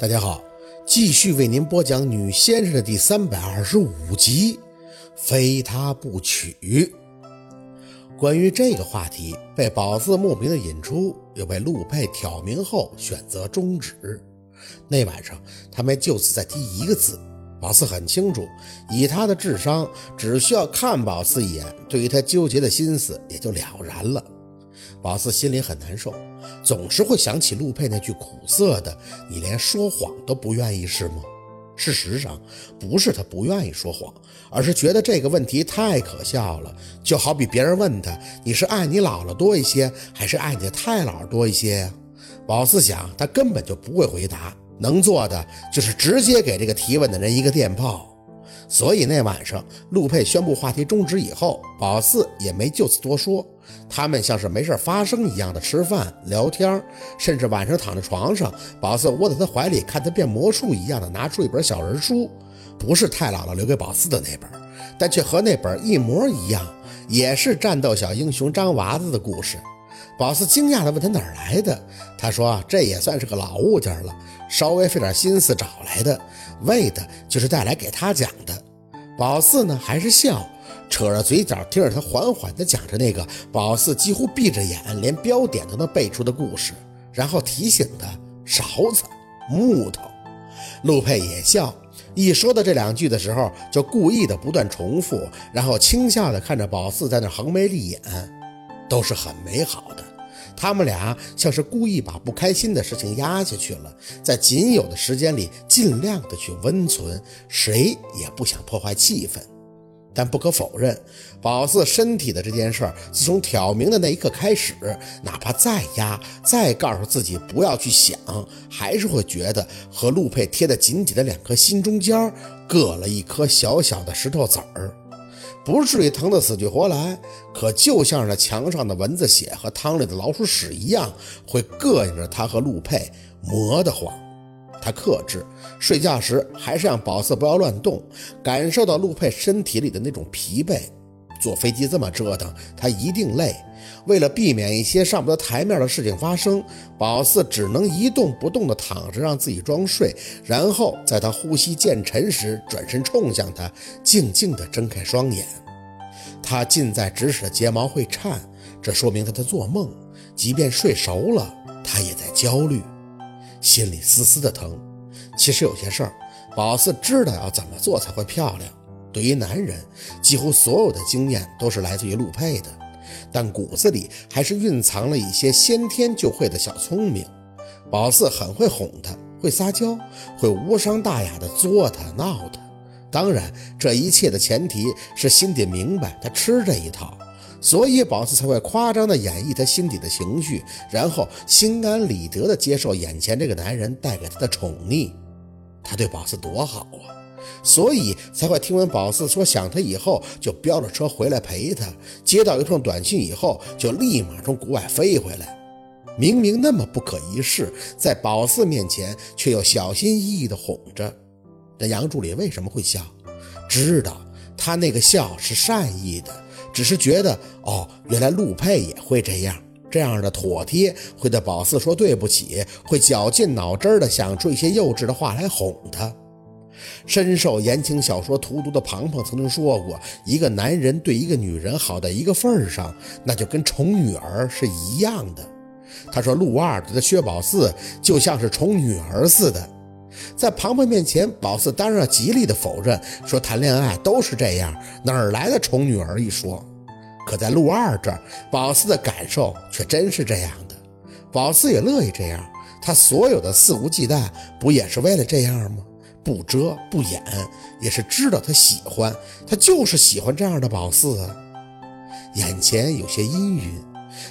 大家好，继续为您播讲《女先生》的第三百二十五集，非他不娶。关于这个话题，被宝四莫名的引出，又被陆佩挑明后选择终止。那晚上，他没就此再提一个字。宝四很清楚，以他的智商，只需要看宝四一眼，对于他纠结的心思也就了然了。宝四心里很难受，总是会想起陆佩那句苦涩的：“你连说谎都不愿意是吗？”事实上，不是他不愿意说谎，而是觉得这个问题太可笑了。就好比别人问他：“你是爱你姥姥多一些，还是爱你的太姥多一些呀？”宝四想，他根本就不会回答，能做的就是直接给这个提问的人一个电报。所以那晚上，陆佩宣布话题终止以后，宝四也没就此多说。他们像是没事发生一样的吃饭聊天，甚至晚上躺在床上，宝四窝在他怀里看他变魔术一样的拿出一本小人书，不是太姥姥留给宝四的那本，但却和那本一模一样，也是战斗小英雄张娃子的故事。宝四惊讶地问他哪儿来的，他说这也算是个老物件了，稍微费点心思找来的，为的就是带来给他讲的。宝四呢还是笑。扯着嘴角听着他缓缓地讲着那个宝四几乎闭着眼连标点都能背出的故事，然后提醒他勺子、木头。陆佩也笑，一说到这两句的时候，就故意的不断重复，然后轻笑的看着宝四在那横眉立眼，都是很美好的。他们俩像是故意把不开心的事情压下去了，在仅有的时间里尽量的去温存，谁也不想破坏气氛。但不可否认，宝四身体的这件事儿，自从挑明的那一刻开始，哪怕再压，再告诉自己不要去想，还是会觉得和陆佩贴得紧紧的两颗心中间，硌了一颗小小的石头子儿，不至于疼得死去活来，可就像是那墙上的蚊子血和汤里的老鼠屎一样，会膈应着他和陆佩，磨得慌。他克制，睡觉时还是让宝四不要乱动，感受到陆佩身体里的那种疲惫。坐飞机这么折腾，他一定累。为了避免一些上不得台面的事情发生，宝四只能一动不动地躺着，让自己装睡，然后在他呼吸渐沉时，转身冲向他，静静地睁开双眼。他近在咫尺的睫毛会颤，这说明他在做梦。即便睡熟了，他也在焦虑。心里丝丝的疼。其实有些事儿，宝四知道要怎么做才会漂亮。对于男人，几乎所有的经验都是来自于陆佩的，但骨子里还是蕴藏了一些先天就会的小聪明。宝四很会哄他，会撒娇，会无伤大雅的作他闹他。当然，这一切的前提是心底明白他吃这一套。所以宝四才会夸张的演绎他心底的情绪，然后心安理得的接受眼前这个男人带给他的宠溺。他对宝四多好啊！所以才会听闻宝四说想他以后就飙着车回来陪他，接到一通短信以后就立马从国外飞回来。明明那么不可一世，在宝四面前却又小心翼翼地哄着。那杨助理为什么会笑？知道他那个笑是善意的。只是觉得哦，原来陆佩也会这样，这样的妥帖，会对宝四说对不起，会绞尽脑汁的想出一些幼稚的话来哄他。深受言情小说荼毒的庞庞曾经说过，一个男人对一个女人好到一个份儿上，那就跟宠女儿是一样的。他说陆二对他薛宝四就像是宠女儿似的。在庞庞面前，宝四当然极力的否认，说谈恋爱都是这样，哪儿来的宠女儿一说？可在陆二这儿，宝四的感受却真是这样的。宝四也乐意这样，他所有的肆无忌惮，不也是为了这样吗？不遮不掩，也是知道他喜欢，他就是喜欢这样的宝四啊。眼前有些阴云，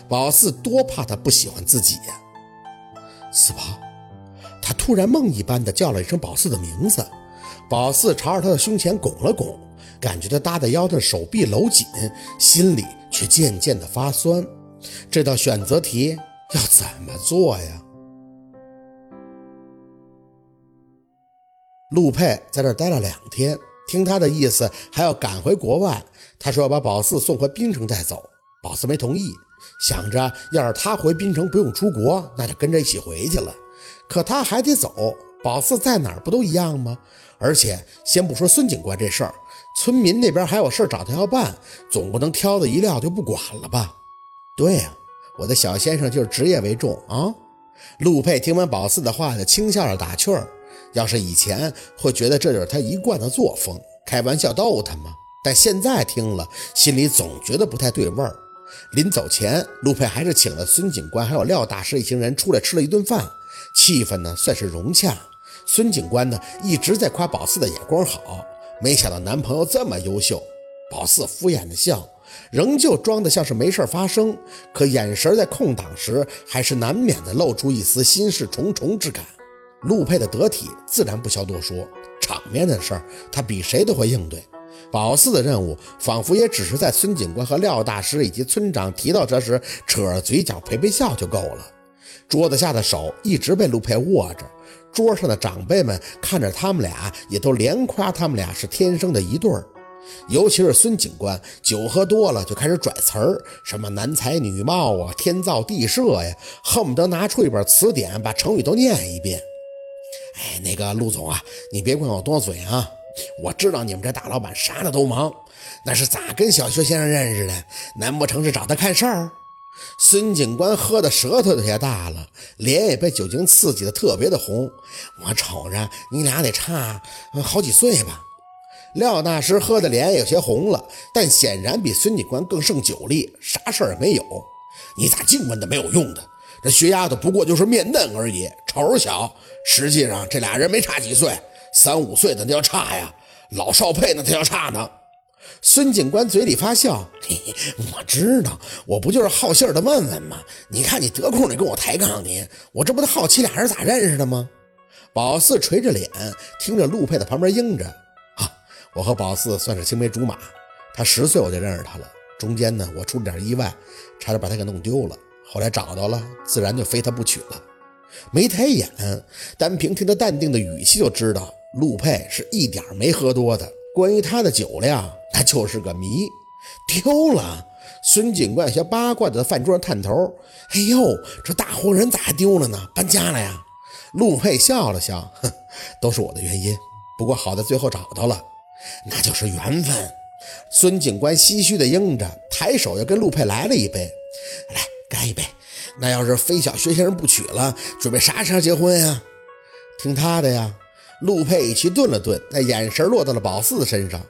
宝四多怕他不喜欢自己呀。四宝。他突然梦一般的叫了一声宝四的名字，宝四朝着他的胸前拱了拱，感觉他搭在腰的手臂搂紧，心里却渐渐的发酸。这道选择题要怎么做呀？陆佩在这待了两天，听他的意思还要赶回国外。他说要把宝四送回滨城再走，宝四没同意，想着要是他回滨城不用出国，那就跟着一起回去了。可他还得走，宝四在哪儿不都一样吗？而且先不说孙警官这事儿，村民那边还有事找他要办，总不能挑子一撂就不管了吧？对呀，我的小先生就是职业为重啊。陆佩听完宝四的话，就轻笑着打趣儿。要是以前会觉得这就是他一贯的作风，开玩笑逗他吗？但现在听了，心里总觉得不太对味儿。临走前，陆佩还是请了孙警官还有廖大师一行人出来吃了一顿饭，气氛呢算是融洽。孙警官呢一直在夸宝四的眼光好，没想到男朋友这么优秀。宝四敷衍的笑，仍旧装得像是没事发生，可眼神在空档时还是难免的露出一丝心事重重之感。陆佩的得体自然不消多说，场面的事儿他比谁都会应对。宝四的任务仿佛也只是在孙警官和廖大师以及村长提到这时扯着嘴角陪陪笑就够了。桌子下的手一直被陆佩握着。桌上的长辈们看着他们俩，也都连夸他们俩是天生的一对儿。尤其是孙警官，酒喝多了就开始拽词儿，什么男才女貌啊，天造地设呀，恨不得拿出一本词典把成语都念一遍。哎，那个陆总啊，你别管我多嘴啊，我知道你们这大老板啥的都忙，那是咋跟小薛先生认识的？难不成是找他看事儿？孙警官喝的舌头都也大了，脸也被酒精刺激的特别的红。我瞅着你俩得差好几岁吧。廖大师喝的脸有些红了，但显然比孙警官更胜酒力，啥事儿也没有。你咋净问的没有用的？这薛丫头不过就是面嫩而已，瞅着小，实际上这俩人没差几岁，三五岁的那叫差呀，老少配那才叫差呢。孙警官嘴里发笑，嘿嘿，我知道，我不就是好信儿的问问吗？你看你得空你跟我抬杠你，我这不都好奇俩人咋认识的吗？宝四垂着脸，听着陆佩在旁边应着，啊，我和宝四算是青梅竹马，他十岁我就认识他了，中间呢我出了点意外，差点把他给弄丢了，后来找到了，自然就非他不娶了。没抬眼，单凭听他淡定的语气就知道，陆佩是一点没喝多的。关于他的酒量。那就是个谜，丢了。孙警官有些八卦的在饭桌上探头。哎呦，这大活人咋还丢了呢？搬家了呀？陆佩笑了笑，哼，都是我的原因。不过好在最后找到了，那就是缘分。孙警官唏嘘的应着，抬手又跟陆佩来了一杯，来干一杯。那要是非小薛先生不娶了，准备啥时候结婚呀？听他的呀。陆佩一起顿了顿，那眼神落到了宝四身上。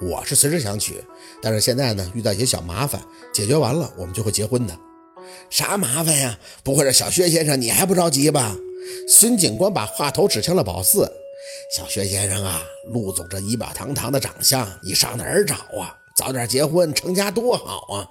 我是随时想娶，但是现在呢遇到一些小麻烦，解决完了我们就会结婚的。啥麻烦呀？不会是小薛先生你还不着急吧？孙警官把话头指向了宝四。小薛先生啊，陆总这仪表堂堂的长相，你上哪儿找啊？早点结婚成家多好啊！